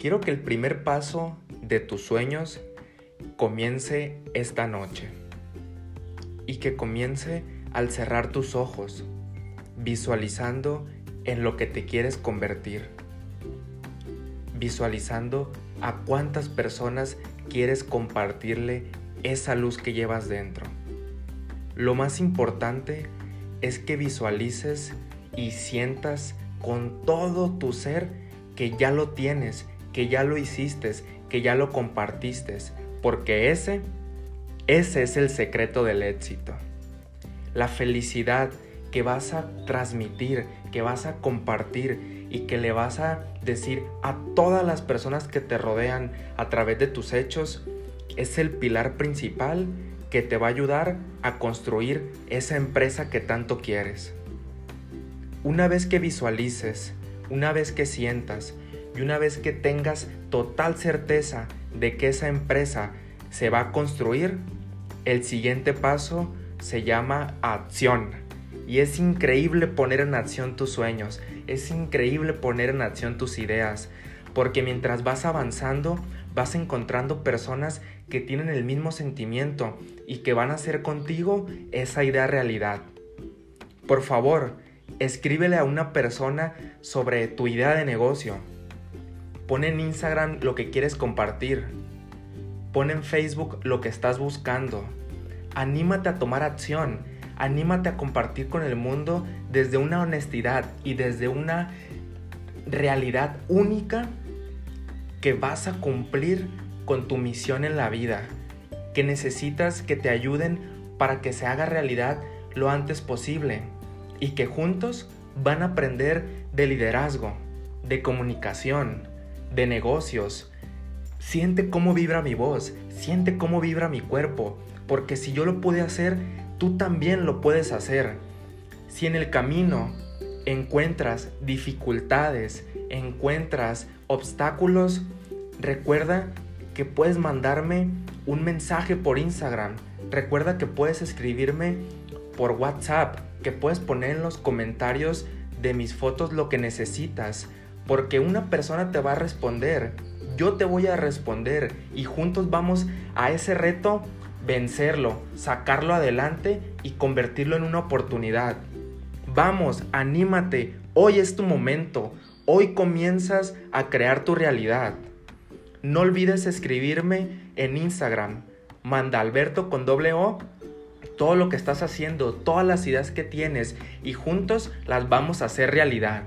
quiero que el primer paso de tus sueños comience esta noche y que comience al cerrar tus ojos, visualizando en lo que te quieres convertir, visualizando a cuántas personas quieres compartirle esa luz que llevas dentro. Lo más importante es que visualices y sientas con todo tu ser que ya lo tienes, que ya lo hiciste, que ya lo compartiste, porque ese, ese es el secreto del éxito. La felicidad que vas a transmitir, que vas a compartir y que le vas a decir a todas las personas que te rodean a través de tus hechos, es el pilar principal que te va a ayudar a construir esa empresa que tanto quieres. Una vez que visualices, una vez que sientas y una vez que tengas total certeza de que esa empresa se va a construir, el siguiente paso se llama acción. Y es increíble poner en acción tus sueños, es increíble poner en acción tus ideas, porque mientras vas avanzando, vas encontrando personas que tienen el mismo sentimiento y que van a hacer contigo esa idea realidad. Por favor, escríbele a una persona sobre tu idea de negocio. Pon en Instagram lo que quieres compartir. Pon en Facebook lo que estás buscando. Anímate a tomar acción. Anímate a compartir con el mundo desde una honestidad y desde una realidad única que vas a cumplir con tu misión en la vida, que necesitas que te ayuden para que se haga realidad lo antes posible y que juntos van a aprender de liderazgo, de comunicación, de negocios. Siente cómo vibra mi voz, siente cómo vibra mi cuerpo, porque si yo lo pude hacer, tú también lo puedes hacer. Si en el camino encuentras dificultades, encuentras obstáculos, recuerda que puedes mandarme un mensaje por Instagram. Recuerda que puedes escribirme por WhatsApp, que puedes poner en los comentarios de mis fotos lo que necesitas, porque una persona te va a responder, yo te voy a responder y juntos vamos a ese reto vencerlo, sacarlo adelante y convertirlo en una oportunidad. Vamos, anímate, hoy es tu momento, hoy comienzas a crear tu realidad. No olvides escribirme en Instagram, manda Alberto con doble O todo lo que estás haciendo, todas las ideas que tienes y juntos las vamos a hacer realidad.